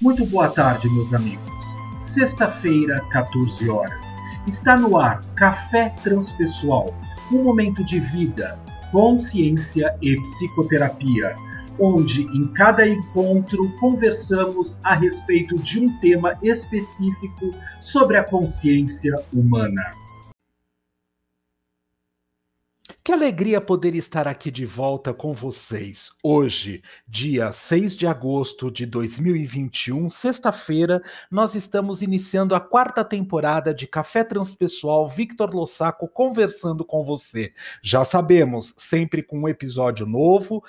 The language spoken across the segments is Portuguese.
Muito boa tarde, meus amigos. Sexta-feira, 14 horas. Está no ar Café Transpessoal, um momento de vida, consciência e psicoterapia, onde em cada encontro conversamos a respeito de um tema específico sobre a consciência humana. Que alegria poder estar aqui de volta com vocês. Hoje, dia 6 de agosto de 2021, sexta-feira, nós estamos iniciando a quarta temporada de Café Transpessoal Victor Lossaco conversando com você. Já sabemos, sempre com um episódio novo,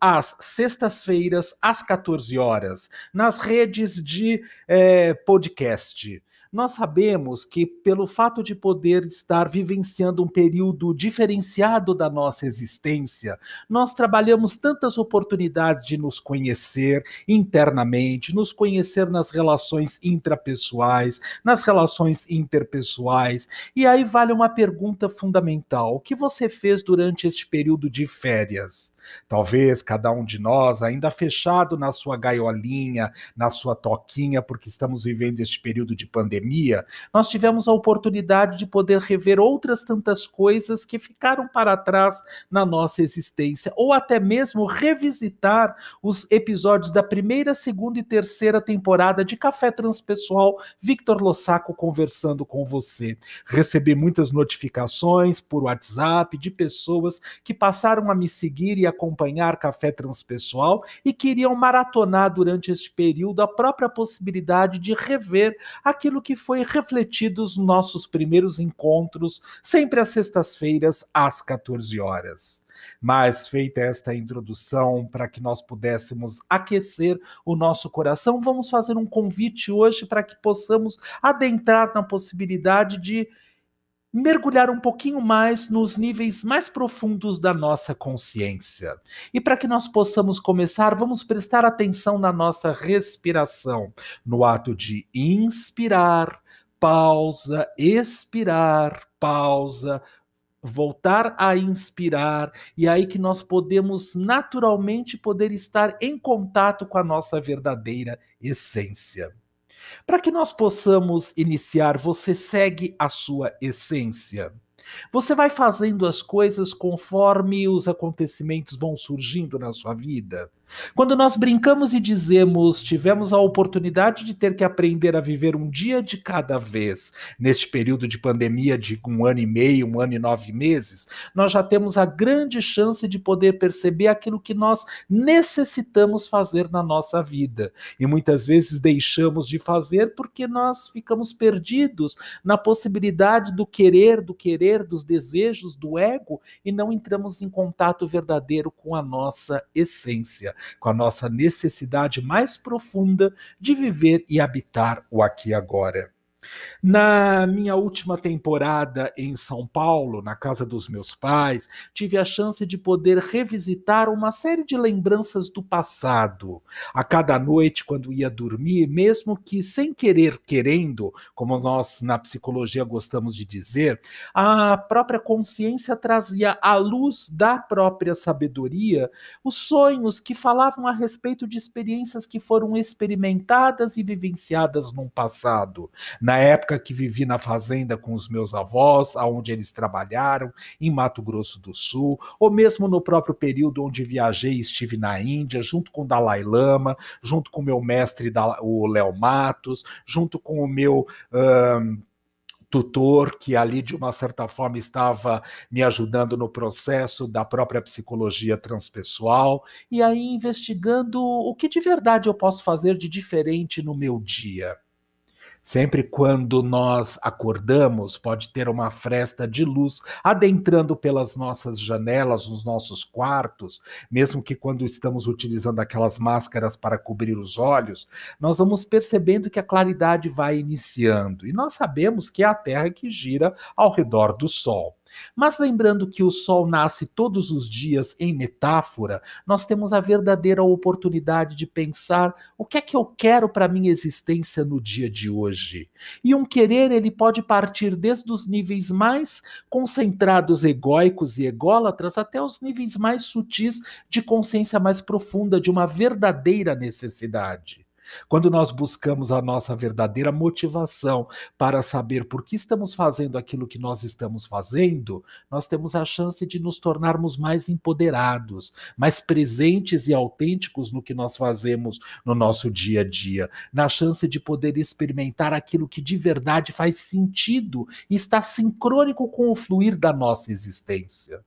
às sextas-feiras, às 14 horas, nas redes de é, podcast. Nós sabemos que, pelo fato de poder estar vivenciando um período diferenciado da nossa existência, nós trabalhamos tantas oportunidades de nos conhecer internamente, nos conhecer nas relações intrapessoais, nas relações interpessoais. E aí vale uma pergunta fundamental: o que você fez durante este período de férias? Talvez cada um de nós, ainda fechado na sua gaiolinha, na sua toquinha, porque estamos vivendo este período de pandemia pandemia, nós tivemos a oportunidade de poder rever outras tantas coisas que ficaram para trás na nossa existência, ou até mesmo revisitar os episódios da primeira, segunda e terceira temporada de Café Transpessoal, Victor Lossaco conversando com você. Recebi muitas notificações por WhatsApp de pessoas que passaram a me seguir e acompanhar Café Transpessoal e queriam maratonar durante este período a própria possibilidade de rever aquilo que que foi refletido nos nossos primeiros encontros, sempre às sextas-feiras, às 14 horas. Mas, feita esta introdução, para que nós pudéssemos aquecer o nosso coração, vamos fazer um convite hoje para que possamos adentrar na possibilidade de mergulhar um pouquinho mais nos níveis mais profundos da nossa consciência. E para que nós possamos começar, vamos prestar atenção na nossa respiração, no ato de inspirar, pausa, expirar, pausa, voltar a inspirar e é aí que nós podemos naturalmente poder estar em contato com a nossa verdadeira essência. Para que nós possamos iniciar, você segue a sua essência. Você vai fazendo as coisas conforme os acontecimentos vão surgindo na sua vida. Quando nós brincamos e dizemos tivemos a oportunidade de ter que aprender a viver um dia de cada vez, neste período de pandemia de um ano e meio, um ano e nove meses, nós já temos a grande chance de poder perceber aquilo que nós necessitamos fazer na nossa vida. E muitas vezes deixamos de fazer porque nós ficamos perdidos na possibilidade do querer, do querer, dos desejos, do ego e não entramos em contato verdadeiro com a nossa essência com a nossa necessidade mais profunda de viver e habitar o aqui e agora. Na minha última temporada em São Paulo, na casa dos meus pais, tive a chance de poder revisitar uma série de lembranças do passado. A cada noite, quando ia dormir, mesmo que sem querer querendo, como nós na psicologia gostamos de dizer, a própria consciência trazia à luz da própria sabedoria os sonhos que falavam a respeito de experiências que foram experimentadas e vivenciadas no passado. Na na época que vivi na fazenda com os meus avós, aonde eles trabalharam, em Mato Grosso do Sul, ou mesmo no próprio período onde viajei e estive na Índia, junto com Dalai Lama, junto com o meu mestre, o Léo Matos, junto com o meu. Um, tutor que ali de uma certa forma estava me ajudando no processo da própria psicologia transpessoal e aí investigando o que de verdade eu posso fazer de diferente no meu dia. Sempre quando nós acordamos, pode ter uma fresta de luz adentrando pelas nossas janelas, nos nossos quartos, mesmo que quando estamos utilizando aquelas máscaras para cobrir os olhos, nós vamos percebendo que a claridade vai iniciando. E nós sabemos que é a Terra que gira ao redor do Sol. Mas lembrando que o sol nasce todos os dias em metáfora, nós temos a verdadeira oportunidade de pensar o que é que eu quero para minha existência no dia de hoje. E um querer ele pode partir desde os níveis mais concentrados egóicos e ególatras até os níveis mais sutis de consciência mais profunda de uma verdadeira necessidade. Quando nós buscamos a nossa verdadeira motivação para saber por que estamos fazendo aquilo que nós estamos fazendo, nós temos a chance de nos tornarmos mais empoderados, mais presentes e autênticos no que nós fazemos no nosso dia a dia, na chance de poder experimentar aquilo que de verdade faz sentido e está sincrônico com o fluir da nossa existência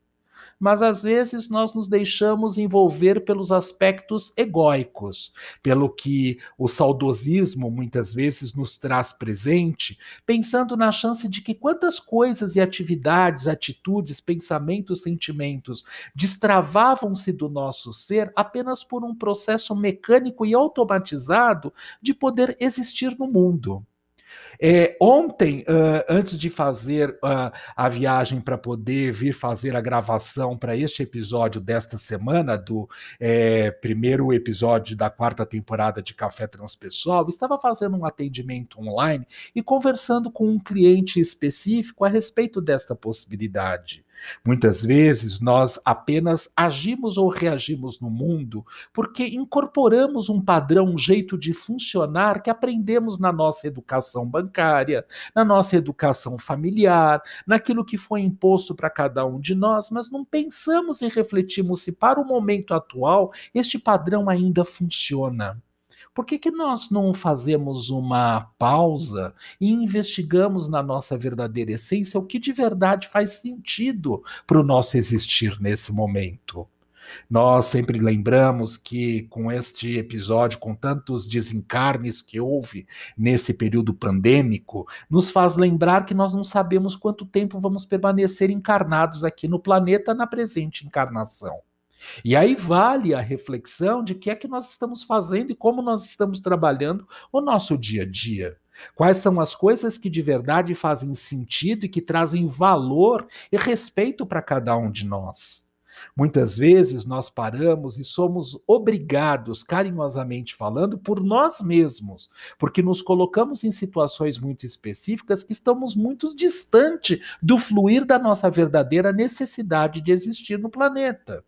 mas às vezes nós nos deixamos envolver pelos aspectos egóicos, pelo que o saudosismo muitas vezes nos traz presente, pensando na chance de que quantas coisas e atividades, atitudes, pensamentos, sentimentos destravavam-se do nosso ser apenas por um processo mecânico e automatizado de poder existir no mundo. É, ontem, uh, antes de fazer uh, a viagem para poder vir fazer a gravação para este episódio desta semana, do é, primeiro episódio da quarta temporada de Café Transpessoal, estava fazendo um atendimento online e conversando com um cliente específico a respeito desta possibilidade. Muitas vezes nós apenas agimos ou reagimos no mundo porque incorporamos um padrão, um jeito de funcionar que aprendemos na nossa educação bancária, na nossa educação familiar, naquilo que foi imposto para cada um de nós, mas não pensamos e refletimos se para o momento atual este padrão ainda funciona. Por que, que nós não fazemos uma pausa e investigamos na nossa verdadeira essência o que de verdade faz sentido para o nosso existir nesse momento? Nós sempre lembramos que com este episódio, com tantos desencarnes que houve nesse período pandêmico, nos faz lembrar que nós não sabemos quanto tempo vamos permanecer encarnados aqui no planeta na presente encarnação. E aí vale a reflexão de que é que nós estamos fazendo e como nós estamos trabalhando o nosso dia a dia. Quais são as coisas que de verdade fazem sentido e que trazem valor e respeito para cada um de nós? Muitas vezes nós paramos e somos obrigados, carinhosamente falando, por nós mesmos, porque nos colocamos em situações muito específicas que estamos muito distante do fluir da nossa verdadeira necessidade de existir no planeta.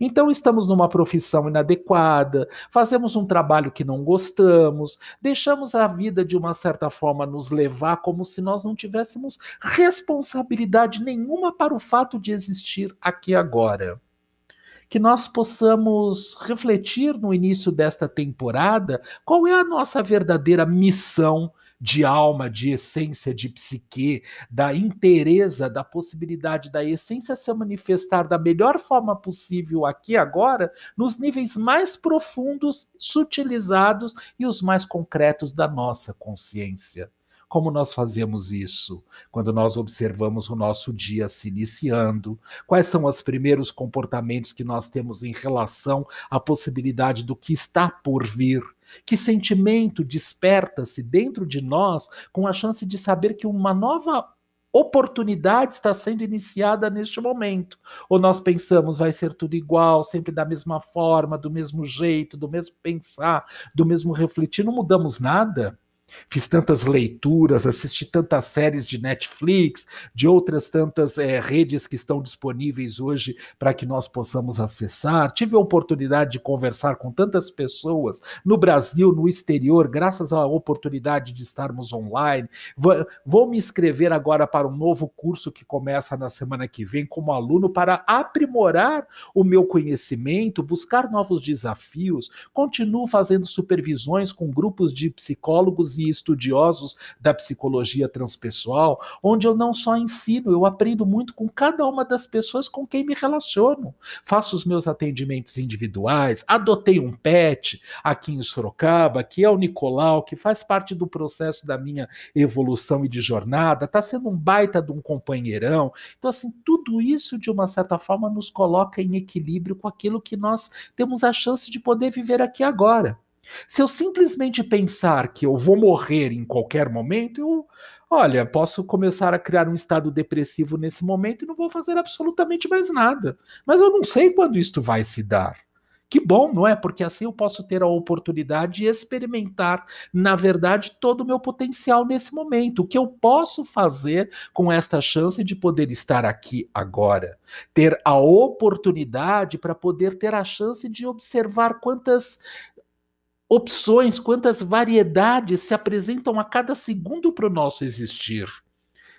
Então estamos numa profissão inadequada, fazemos um trabalho que não gostamos, deixamos a vida de uma certa forma nos levar como se nós não tivéssemos responsabilidade nenhuma para o fato de existir aqui agora. Que nós possamos refletir no início desta temporada qual é a nossa verdadeira missão de alma, de essência, de psique, da inteireza, da possibilidade da essência se manifestar da melhor forma possível aqui agora, nos níveis mais profundos, sutilizados e os mais concretos da nossa consciência. Como nós fazemos isso? Quando nós observamos o nosso dia se iniciando, quais são os primeiros comportamentos que nós temos em relação à possibilidade do que está por vir? Que sentimento desperta-se dentro de nós com a chance de saber que uma nova oportunidade está sendo iniciada neste momento. Ou nós pensamos vai ser tudo igual, sempre da mesma forma, do mesmo jeito, do mesmo pensar, do mesmo refletir, não mudamos nada? Fiz tantas leituras, assisti tantas séries de Netflix, de outras tantas é, redes que estão disponíveis hoje para que nós possamos acessar. Tive a oportunidade de conversar com tantas pessoas no Brasil, no exterior, graças à oportunidade de estarmos online. Vou, vou me inscrever agora para um novo curso que começa na semana que vem como aluno para aprimorar o meu conhecimento, buscar novos desafios. Continuo fazendo supervisões com grupos de psicólogos e estudiosos da psicologia transpessoal, onde eu não só ensino, eu aprendo muito com cada uma das pessoas com quem me relaciono. Faço os meus atendimentos individuais, adotei um pet aqui em Sorocaba, que é o Nicolau, que faz parte do processo da minha evolução e de jornada, está sendo um baita de um companheirão. Então, assim, tudo isso, de uma certa forma, nos coloca em equilíbrio com aquilo que nós temos a chance de poder viver aqui agora. Se eu simplesmente pensar que eu vou morrer em qualquer momento, eu, olha, posso começar a criar um estado depressivo nesse momento e não vou fazer absolutamente mais nada. Mas eu não sei quando isto vai se dar. Que bom, não é? Porque assim eu posso ter a oportunidade de experimentar, na verdade, todo o meu potencial nesse momento. O que eu posso fazer com esta chance de poder estar aqui agora? Ter a oportunidade para poder ter a chance de observar quantas opções, quantas variedades se apresentam a cada segundo para o nosso existir.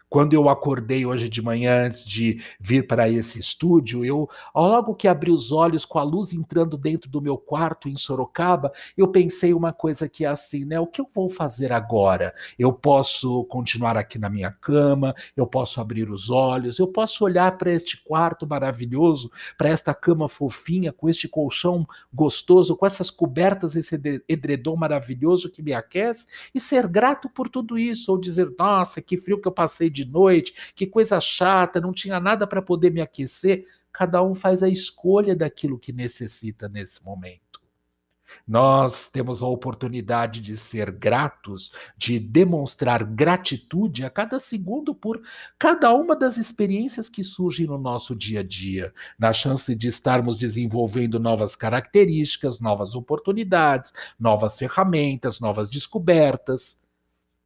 Quando eu acordei hoje de manhã, antes de vir para esse estúdio, eu, logo que abri os olhos com a luz entrando dentro do meu quarto em Sorocaba, eu pensei uma coisa que é assim, né? O que eu vou fazer agora? Eu posso continuar aqui na minha cama, eu posso abrir os olhos, eu posso olhar para este quarto maravilhoso, para esta cama fofinha, com este colchão gostoso, com essas cobertas, esse edredom maravilhoso que me aquece, e ser grato por tudo isso, ou dizer, nossa, que frio que eu passei de de noite, que coisa chata, não tinha nada para poder me aquecer. Cada um faz a escolha daquilo que necessita nesse momento. Nós temos a oportunidade de ser gratos, de demonstrar gratitude a cada segundo por cada uma das experiências que surgem no nosso dia a dia, na chance de estarmos desenvolvendo novas características, novas oportunidades, novas ferramentas, novas descobertas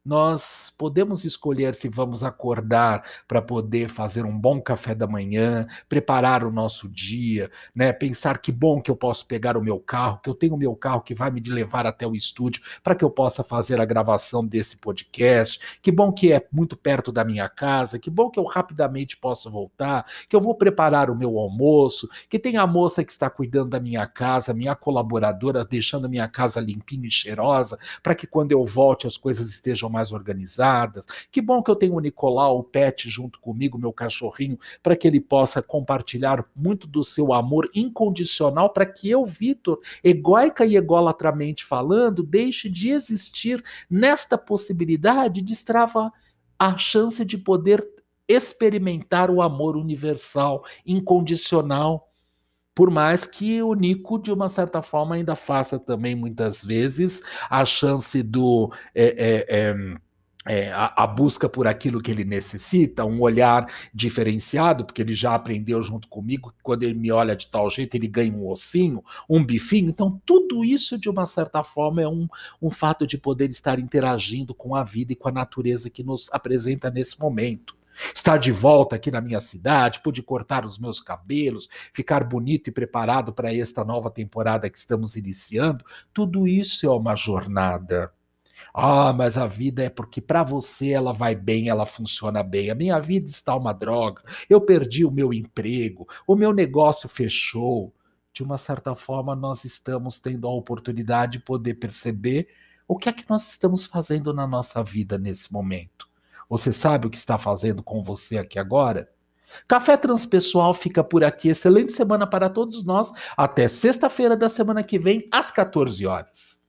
nós podemos escolher se vamos acordar para poder fazer um bom café da manhã, preparar o nosso dia, né? Pensar que bom que eu posso pegar o meu carro, que eu tenho o meu carro que vai me levar até o estúdio para que eu possa fazer a gravação desse podcast. Que bom que é muito perto da minha casa, que bom que eu rapidamente posso voltar, que eu vou preparar o meu almoço, que tem a moça que está cuidando da minha casa, minha colaboradora deixando a minha casa limpinha e cheirosa, para que quando eu volte as coisas estejam mais organizadas. Que bom que eu tenho o Nicolau, o pet, junto comigo, meu cachorrinho, para que ele possa compartilhar muito do seu amor incondicional, para que eu, Vitor, egoica e egolatramente falando, deixe de existir nesta possibilidade de destrava a chance de poder experimentar o amor universal, incondicional por mais que o Nico, de uma certa forma, ainda faça também muitas vezes a chance do. É, é, é, a, a, busca por aquilo que ele necessita, um olhar diferenciado, porque ele já aprendeu junto comigo que quando ele me olha de tal jeito, ele ganha um ossinho, um bifinho. Então, tudo isso, de uma certa forma, é um, um fato de poder estar interagindo com a vida e com a natureza que nos apresenta nesse momento. Estar de volta aqui na minha cidade, pude cortar os meus cabelos, ficar bonito e preparado para esta nova temporada que estamos iniciando, tudo isso é uma jornada. Ah, mas a vida é porque para você ela vai bem, ela funciona bem. A minha vida está uma droga. Eu perdi o meu emprego, o meu negócio fechou. De uma certa forma, nós estamos tendo a oportunidade de poder perceber o que é que nós estamos fazendo na nossa vida nesse momento. Você sabe o que está fazendo com você aqui agora? Café Transpessoal fica por aqui. Excelente semana para todos nós. Até sexta-feira da semana que vem, às 14 horas.